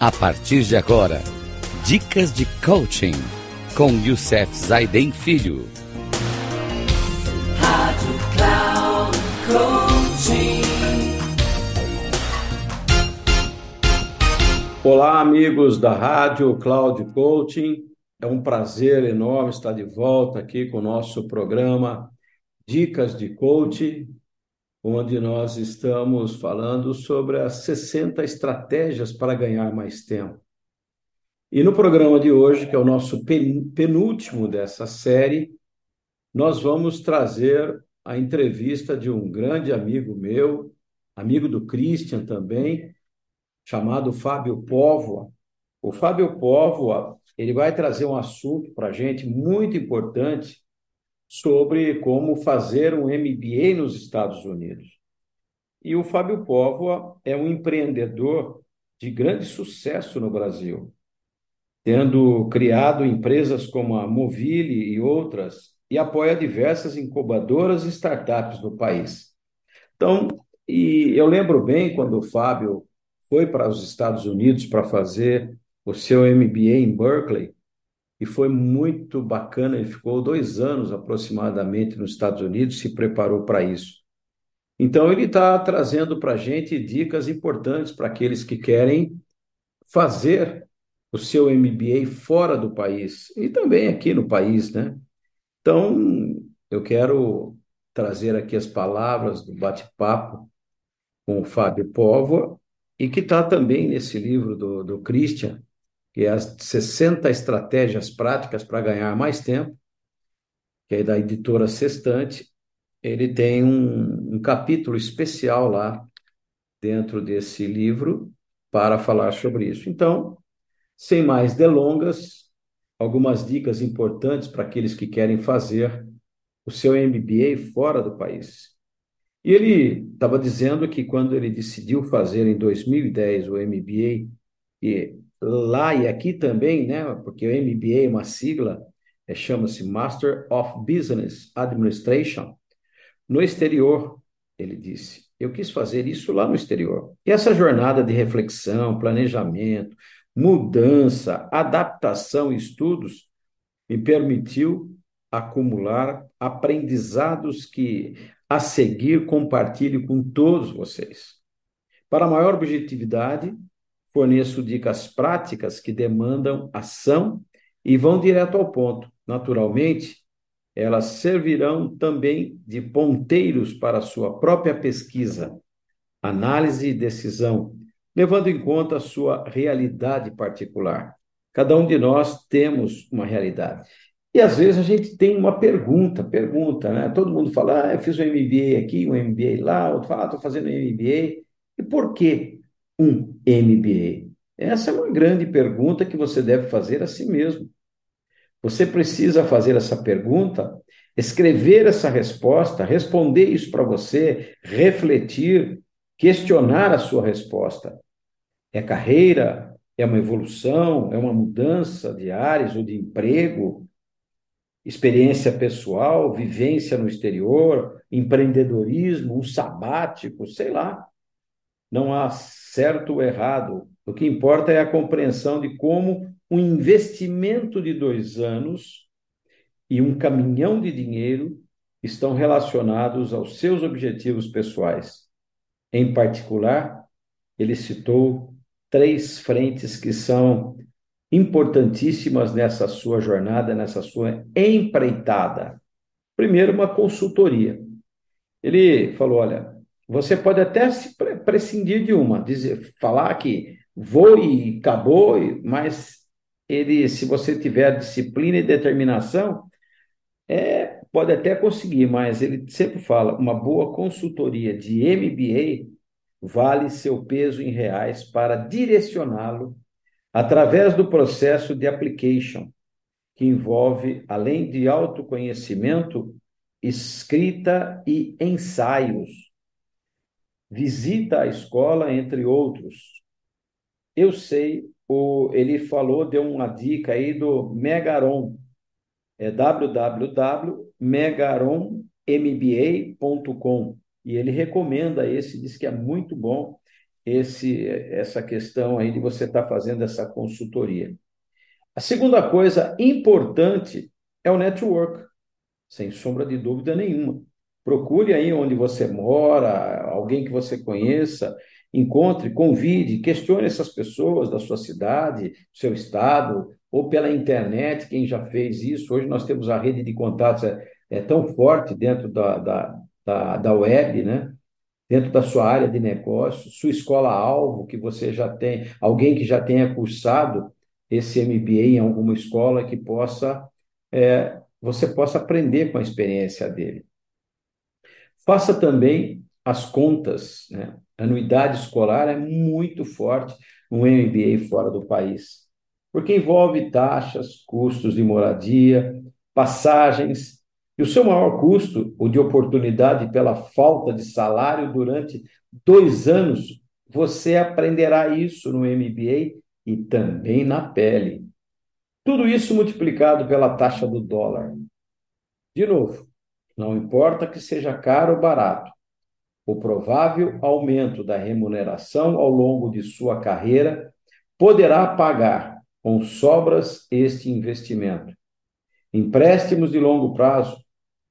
A partir de agora, dicas de coaching com Youssef Zaiden Filho. Rádio Cloud Coaching. Olá, amigos da Rádio Cloud Coaching. É um prazer enorme estar de volta aqui com o nosso programa Dicas de Coaching, onde nós estamos falando sobre as 60 estratégias para ganhar mais tempo. E no programa de hoje, que é o nosso penúltimo dessa série, nós vamos trazer a entrevista de um grande amigo meu, amigo do Christian também, chamado Fábio Póvoa. O Fábio Póvoa, ele vai trazer um assunto para a gente muito importante, sobre como fazer um MBA nos Estados Unidos. E o Fábio Póvoa é um empreendedor de grande sucesso no Brasil, tendo criado empresas como a Movile e outras, e apoia diversas incubadoras e startups no país. Então, e eu lembro bem quando o Fábio foi para os Estados Unidos para fazer o seu MBA em Berkeley, e foi muito bacana. Ele ficou dois anos aproximadamente nos Estados Unidos, se preparou para isso. Então, ele está trazendo para a gente dicas importantes para aqueles que querem fazer o seu MBA fora do país e também aqui no país, né? Então, eu quero trazer aqui as palavras do bate-papo com o Fábio Póvoa e que está também nesse livro do, do Christian, é as 60 estratégias práticas para ganhar mais tempo, que é da editora Sextante. Ele tem um, um capítulo especial lá dentro desse livro para falar sobre isso. Então, sem mais delongas, algumas dicas importantes para aqueles que querem fazer o seu MBA fora do país. E ele estava dizendo que quando ele decidiu fazer em 2010 o MBA, e lá e aqui também, né? Porque o MBA é uma sigla, é, chama-se Master of Business Administration. No exterior, ele disse, eu quis fazer isso lá no exterior. E essa jornada de reflexão, planejamento, mudança, adaptação e estudos me permitiu acumular aprendizados que a seguir compartilho com todos vocês. Para maior objetividade, forneço dicas práticas que demandam ação e vão direto ao ponto. Naturalmente, elas servirão também de ponteiros para a sua própria pesquisa, análise e decisão, levando em conta a sua realidade particular. Cada um de nós temos uma realidade. E às vezes a gente tem uma pergunta, pergunta, né? Todo mundo fala, ah, eu fiz um MBA aqui, um MBA lá, outro fala, ah, estou fazendo um MBA. E por quê? Um MBA? Essa é uma grande pergunta que você deve fazer a si mesmo. Você precisa fazer essa pergunta, escrever essa resposta, responder isso para você, refletir, questionar a sua resposta. É carreira? É uma evolução? É uma mudança de áreas ou de emprego? Experiência pessoal, vivência no exterior, empreendedorismo, um sabático, sei lá. Não há certo ou errado. O que importa é a compreensão de como um investimento de dois anos e um caminhão de dinheiro estão relacionados aos seus objetivos pessoais. Em particular, ele citou três frentes que são importantíssimas nessa sua jornada, nessa sua empreitada. Primeiro, uma consultoria. Ele falou: olha, você pode até se prescindir de uma, dizer, falar que vou e acabou, mas ele, se você tiver disciplina e determinação, é, pode até conseguir, mas ele sempre fala, uma boa consultoria de MBA vale seu peso em reais para direcioná-lo através do processo de application, que envolve, além de autoconhecimento, escrita e ensaios visita a escola, entre outros. Eu sei, o, ele falou, deu uma dica aí do Megaron, é www.megaronmba.com, e ele recomenda esse, diz que é muito bom. esse essa questão aí de você estar tá fazendo essa consultoria. A segunda coisa importante é o network, sem sombra de dúvida nenhuma. Procure aí onde você mora, alguém que você conheça, encontre, convide, questione essas pessoas da sua cidade, seu estado, ou pela internet, quem já fez isso. Hoje nós temos a rede de contatos é, é tão forte dentro da, da, da, da web, né? dentro da sua área de negócio, sua escola-alvo, que você já tem, alguém que já tenha cursado esse MBA em alguma escola que possa, é, você possa aprender com a experiência dele. Faça também as contas, né? Anuidade escolar é muito forte no MBA fora do país, porque envolve taxas, custos de moradia, passagens, e o seu maior custo, o de oportunidade pela falta de salário durante dois anos, você aprenderá isso no MBA e também na pele. Tudo isso multiplicado pela taxa do dólar. De novo, não importa que seja caro ou barato, o provável aumento da remuneração ao longo de sua carreira poderá pagar com sobras este investimento. Empréstimos de longo prazo,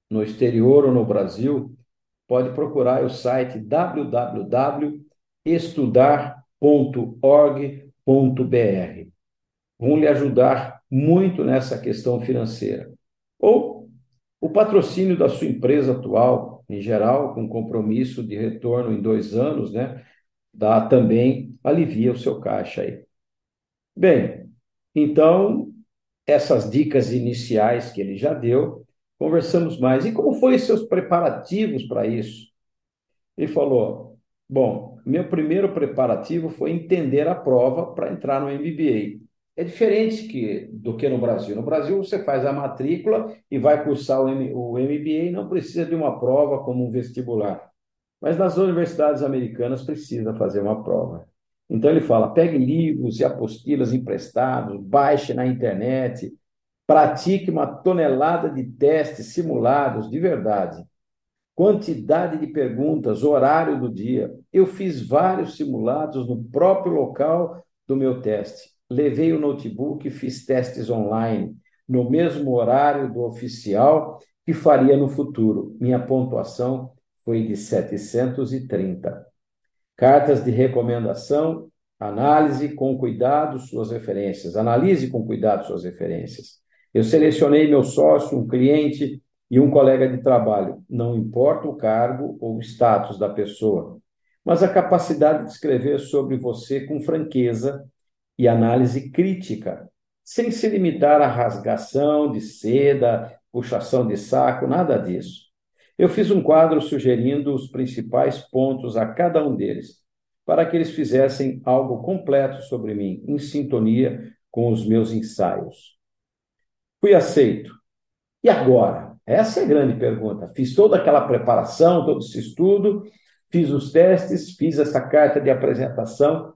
no exterior ou no Brasil, pode procurar o site www.estudar.org.br. Vão lhe ajudar muito nessa questão financeira. Ou o patrocínio da sua empresa atual, em geral, com compromisso de retorno em dois anos, né? Dá também, alivia o seu caixa aí. Bem, então, essas dicas iniciais que ele já deu, conversamos mais. E como foi seus preparativos para isso? Ele falou: Bom, meu primeiro preparativo foi entender a prova para entrar no MBA. É diferente que, do que no Brasil. No Brasil, você faz a matrícula e vai cursar o, M, o MBA e não precisa de uma prova como um vestibular. Mas nas universidades americanas precisa fazer uma prova. Então ele fala: pegue livros e apostilas emprestados, baixe na internet, pratique uma tonelada de testes simulados de verdade. Quantidade de perguntas, horário do dia. Eu fiz vários simulados no próprio local do meu teste levei o notebook e fiz testes online, no mesmo horário do oficial que faria no futuro. Minha pontuação foi de 730. Cartas de recomendação, análise com cuidado suas referências. Analise com cuidado suas referências. Eu selecionei meu sócio, um cliente e um colega de trabalho. Não importa o cargo ou o status da pessoa, mas a capacidade de escrever sobre você com franqueza e análise crítica, sem se limitar à rasgação de seda, puxação de saco, nada disso. Eu fiz um quadro sugerindo os principais pontos a cada um deles, para que eles fizessem algo completo sobre mim, em sintonia com os meus ensaios. Fui aceito. E agora? Essa é a grande pergunta. Fiz toda aquela preparação, todo esse estudo, fiz os testes, fiz essa carta de apresentação,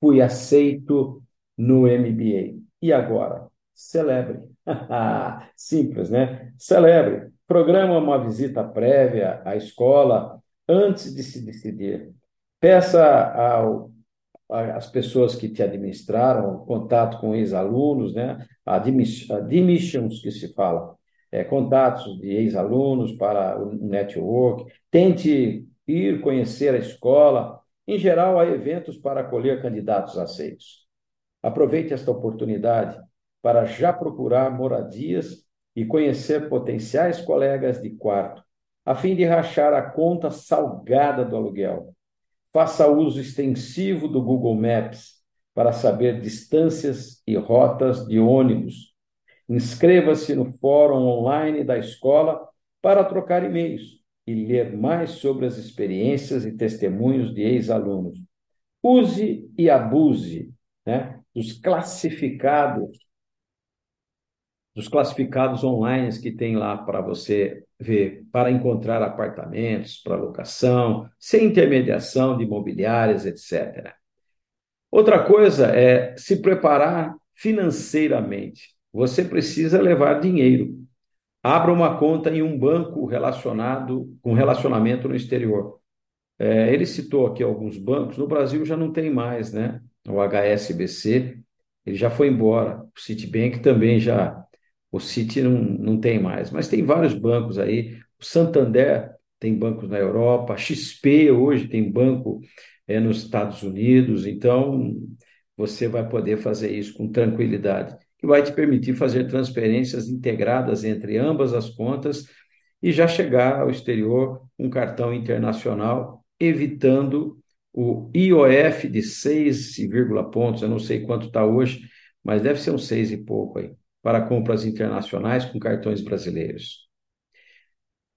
fui aceito no MBA. E agora? Celebre. Simples, né? Celebre. Programa uma visita prévia à escola antes de se decidir. Peça ao, pessoas que te administraram contato com ex-alunos, né? Admissions, que se fala. É, contatos de ex-alunos para o network. Tente ir conhecer a escola, em geral, há eventos para acolher candidatos aceitos. Aproveite esta oportunidade para já procurar moradias e conhecer potenciais colegas de quarto, a fim de rachar a conta salgada do aluguel. Faça uso extensivo do Google Maps para saber distâncias e rotas de ônibus. Inscreva-se no fórum online da escola para trocar e-mails e ler mais sobre as experiências e testemunhos de ex-alunos. Use e abuse né, dos classificados, dos classificados online que tem lá para você ver, para encontrar apartamentos para locação, sem intermediação de imobiliárias, etc. Outra coisa é se preparar financeiramente. Você precisa levar dinheiro Abra uma conta em um banco relacionado com relacionamento no exterior. É, ele citou aqui alguns bancos, no Brasil já não tem mais, né? O HSBC, ele já foi embora. O Citibank também já, o Citi não, não tem mais, mas tem vários bancos aí. O Santander tem bancos na Europa, a XP hoje tem banco é, nos Estados Unidos, então você vai poder fazer isso com tranquilidade, que vai te permitir fazer transferências integradas entre ambas as contas e já chegar ao exterior com um cartão internacional, evitando o IOF de 6, pontos, eu não sei quanto está hoje, mas deve ser uns 6 e pouco aí, para compras internacionais com cartões brasileiros.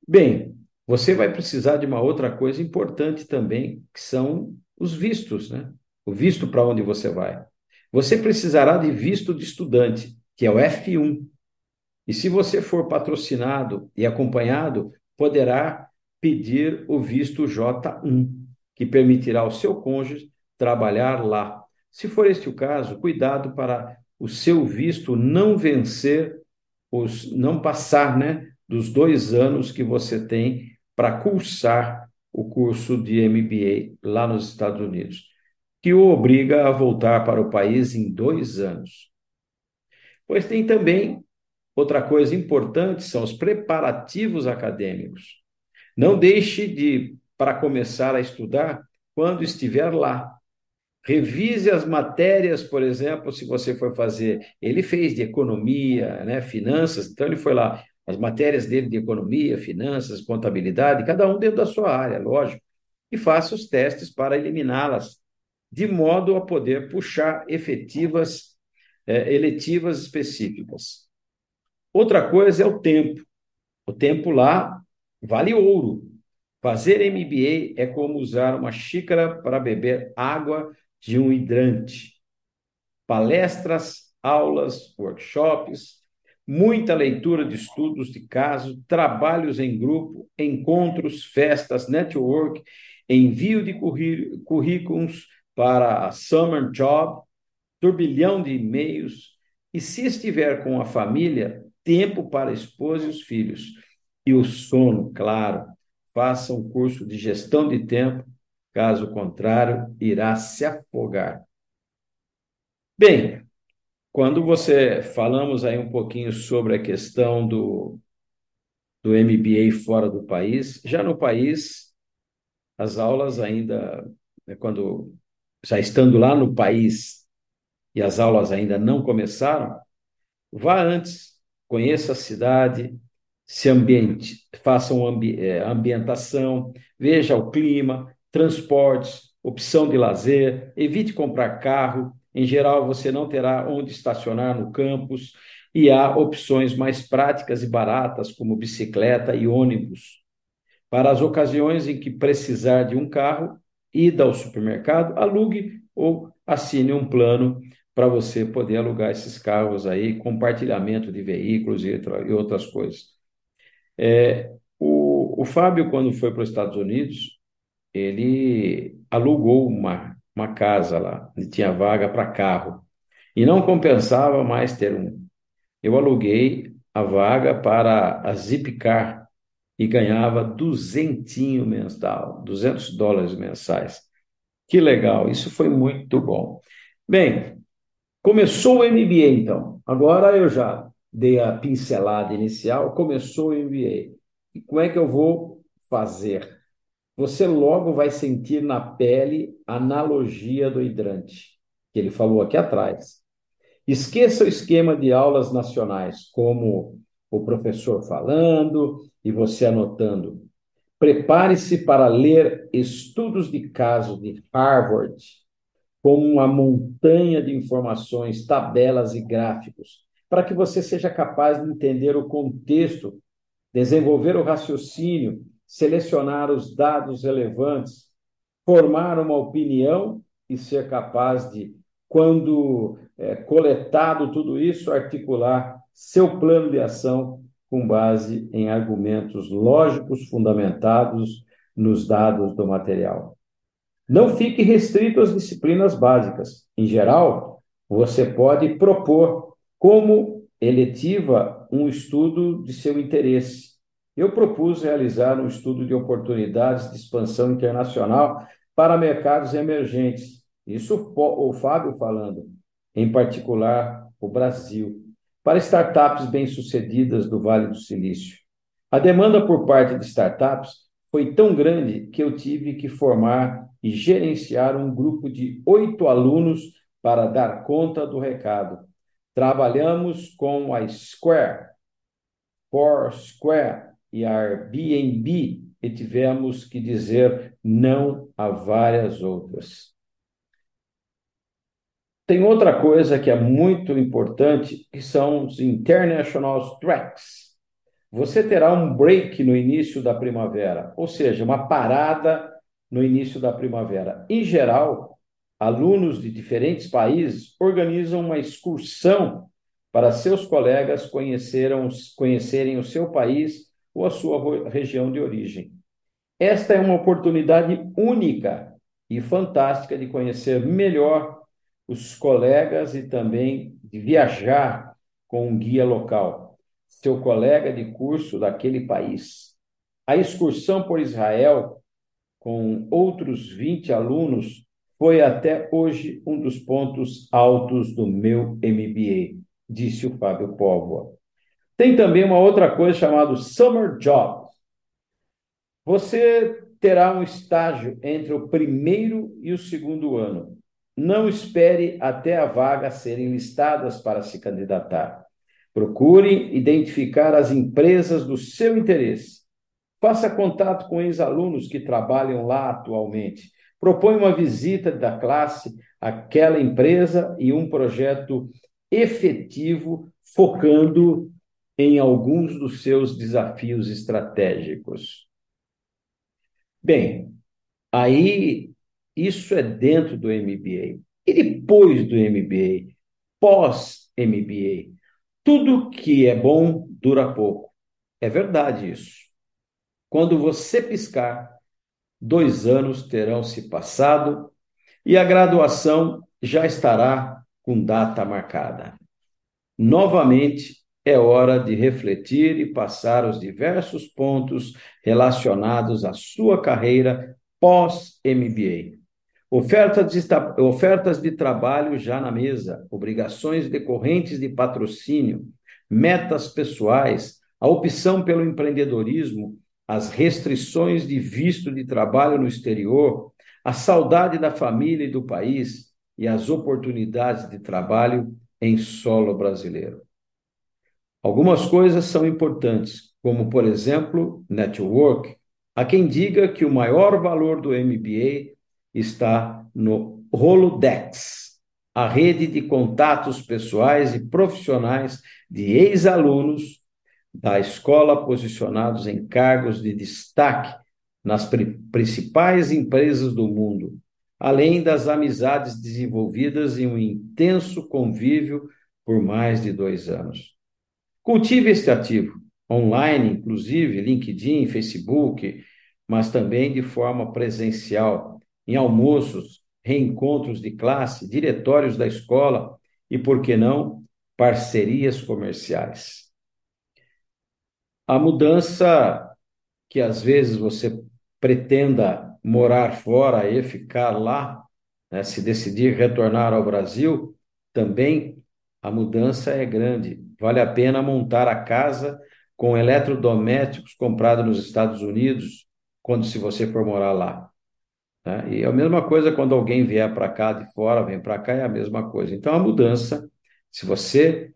Bem, você vai precisar de uma outra coisa importante também, que são os vistos, né? O visto para onde você vai. Você precisará de visto de estudante, que é o F1. E se você for patrocinado e acompanhado, poderá pedir o visto J1, que permitirá ao seu cônjuge trabalhar lá. Se for este o caso, cuidado para o seu visto não vencer, os, não passar né, dos dois anos que você tem para cursar o curso de MBA lá nos Estados Unidos, que o obriga a voltar para o país em dois anos. Pois tem também outra coisa importante, são os preparativos acadêmicos. Não deixe de, para começar a estudar, quando estiver lá. Revise as matérias, por exemplo, se você for fazer. Ele fez de economia, né, finanças, então ele foi lá as matérias dele de economia, finanças, contabilidade, cada um dentro da sua área, lógico, e faça os testes para eliminá-las, de modo a poder puxar efetivas, é, eletivas específicas. Outra coisa é o tempo. O tempo lá vale ouro. Fazer MBA é como usar uma xícara para beber água de um hidrante. Palestras, aulas, workshops, muita leitura de estudos de caso, trabalhos em grupo, encontros, festas, network, envio de currículos para a Summer Job, turbilhão de e-mails, e se estiver com a família, tempo para a esposa e os filhos. E o sono, claro. Faça um curso de gestão de tempo, caso contrário, irá se afogar. Bem, quando você falamos aí um pouquinho sobre a questão do, do MBA fora do país, já no país, as aulas ainda, né, quando já estando lá no país e as aulas ainda não começaram, vá antes, conheça a cidade, se ambiente, faça uma é, ambientação, veja o clima, transportes, opção de lazer, evite comprar carro, em geral, você não terá onde estacionar no campus e há opções mais práticas e baratas, como bicicleta e ônibus. Para as ocasiões em que precisar de um carro, ida ao supermercado, alugue ou assine um plano para você poder alugar esses carros aí, compartilhamento de veículos e outras coisas. É, o, o Fábio, quando foi para os Estados Unidos, ele alugou uma uma casa lá, e tinha vaga para carro. E não compensava mais ter um. Eu aluguei a vaga para a Zipcar e ganhava duzentinho mensal, 200 dólares mensais. Que legal, isso foi muito bom. Bem, começou o MBA então. Agora eu já dei a pincelada inicial, começou o MBA. E como é que eu vou fazer? você logo vai sentir na pele a analogia do hidrante, que ele falou aqui atrás. Esqueça o esquema de aulas nacionais, como o professor falando e você anotando. Prepare-se para ler estudos de caso de Harvard, como uma montanha de informações, tabelas e gráficos, para que você seja capaz de entender o contexto, desenvolver o raciocínio selecionar os dados relevantes, formar uma opinião e ser capaz de, quando é, coletado tudo isso, articular seu plano de ação com base em argumentos lógicos fundamentados nos dados do material. Não fique restrito às disciplinas básicas. Em geral, você pode propor como eletiva um estudo de seu interesse eu propus realizar um estudo de oportunidades de expansão internacional para mercados emergentes. Isso o Fábio falando, em particular o Brasil, para startups bem-sucedidas do Vale do Silício. A demanda por parte de startups foi tão grande que eu tive que formar e gerenciar um grupo de oito alunos para dar conta do recado. Trabalhamos com a Square, Foursquare e a Airbnb e tivemos que dizer não a várias outras. Tem outra coisa que é muito importante, que são os international tracks. Você terá um break no início da primavera, ou seja, uma parada no início da primavera. Em geral, alunos de diferentes países organizam uma excursão para seus colegas conhecerem o seu país ou a sua região de origem. Esta é uma oportunidade única e fantástica de conhecer melhor os colegas e também de viajar com um guia local, seu colega de curso daquele país. A excursão por Israel, com outros 20 alunos, foi até hoje um dos pontos altos do meu MBA, disse o Fábio Póvoa. Tem também uma outra coisa chamada Summer Job. Você terá um estágio entre o primeiro e o segundo ano. Não espere até a vaga serem listadas para se candidatar. Procure identificar as empresas do seu interesse. Faça contato com ex-alunos que trabalham lá atualmente. Propõe uma visita da classe àquela empresa e um projeto efetivo focando em alguns dos seus desafios estratégicos. Bem, aí isso é dentro do MBA. E depois do MBA, pós-MBA, tudo que é bom dura pouco. É verdade isso. Quando você piscar, dois anos terão se passado e a graduação já estará com data marcada. Novamente, é hora de refletir e passar os diversos pontos relacionados à sua carreira pós-MBA. Ofertas de, ofertas de trabalho já na mesa, obrigações decorrentes de patrocínio, metas pessoais, a opção pelo empreendedorismo, as restrições de visto de trabalho no exterior, a saudade da família e do país e as oportunidades de trabalho em solo brasileiro. Algumas coisas são importantes, como, por exemplo, network. Há quem diga que o maior valor do MBA está no Rolodex, a rede de contatos pessoais e profissionais de ex-alunos da escola posicionados em cargos de destaque nas principais empresas do mundo, além das amizades desenvolvidas em um intenso convívio por mais de dois anos. Cultive este ativo, online, inclusive, LinkedIn, Facebook, mas também de forma presencial, em almoços, reencontros de classe, diretórios da escola e, por que não, parcerias comerciais. A mudança que às vezes você pretenda morar fora e ficar lá, né, se decidir retornar ao Brasil, também a mudança é grande. Vale a pena montar a casa com eletrodomésticos comprados nos Estados Unidos, quando se você for morar lá. Né? E é a mesma coisa quando alguém vier para cá de fora, vem para cá, é a mesma coisa. Então, a mudança, se você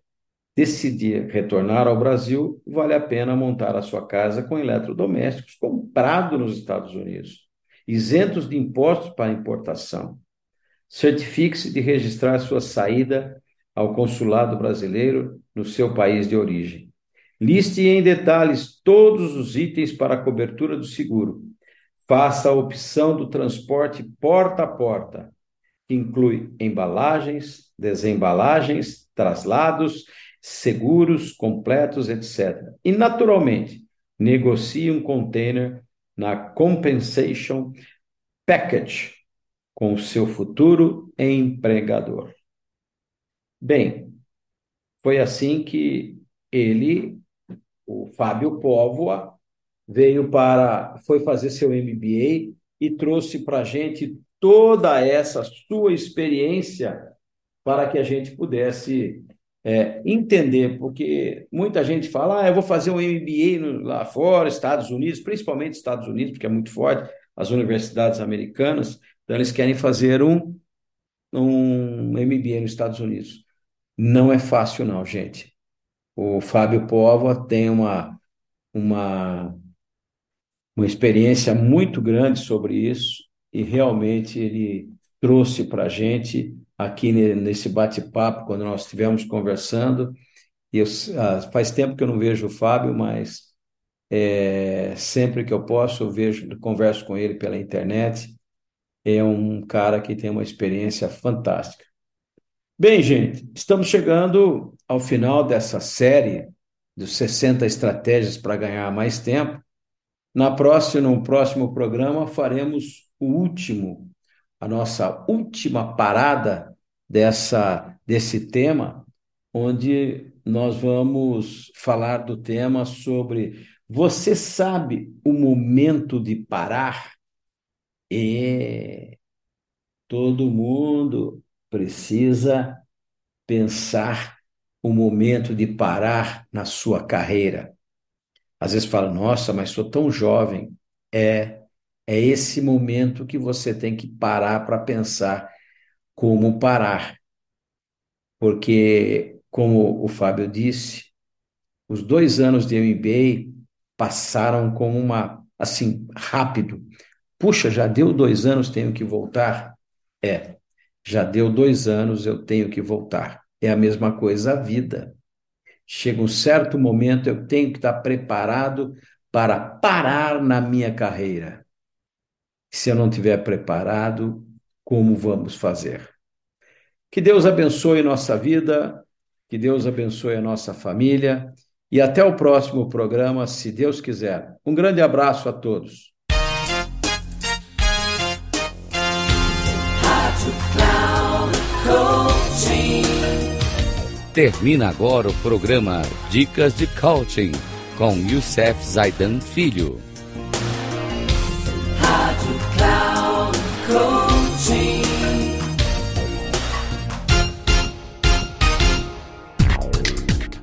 decidir retornar ao Brasil, vale a pena montar a sua casa com eletrodomésticos comprado nos Estados Unidos, isentos de impostos para importação. Certifique-se de registrar sua saída ao consulado brasileiro no seu país de origem. Liste em detalhes todos os itens para a cobertura do seguro faça a opção do transporte porta a porta, que inclui embalagens, desembalagens, traslados, seguros completos, etc. E, naturalmente, negocie um container na Compensation Package com o seu futuro empregador. Bem, foi assim que ele, o Fábio Póvoa, veio para, foi fazer seu MBA e trouxe para a gente toda essa sua experiência para que a gente pudesse é, entender, porque muita gente fala, ah, eu vou fazer um MBA lá fora, Estados Unidos, principalmente Estados Unidos, porque é muito forte, as universidades americanas, então eles querem fazer um, um MBA nos Estados Unidos. Não é fácil não, gente. O Fábio Pova tem uma, uma, uma experiência muito grande sobre isso e realmente ele trouxe para a gente aqui nesse bate-papo, quando nós estivemos conversando. E eu, ah, faz tempo que eu não vejo o Fábio, mas é, sempre que eu posso, eu vejo, converso com ele pela internet. É um cara que tem uma experiência fantástica. Bem, gente, estamos chegando ao final dessa série dos 60 estratégias para ganhar mais tempo. Na próxima, no próximo programa, faremos o último a nossa última parada dessa desse tema, onde nós vamos falar do tema sobre você sabe o momento de parar? E todo mundo precisa pensar o momento de parar na sua carreira. Às vezes fala, nossa, mas sou tão jovem. É, é esse momento que você tem que parar para pensar como parar. Porque, como o Fábio disse, os dois anos de MBA passaram como uma, assim, rápido. Puxa, já deu dois anos, tenho que voltar? É, já deu dois anos, eu tenho que voltar. É a mesma coisa a vida. Chega um certo momento, eu tenho que estar preparado para parar na minha carreira. Se eu não estiver preparado, como vamos fazer? Que Deus abençoe nossa vida, que Deus abençoe a nossa família e até o próximo programa, se Deus quiser. Um grande abraço a todos. Termina agora o programa Dicas de Coaching com Youssef Zaidan Filho.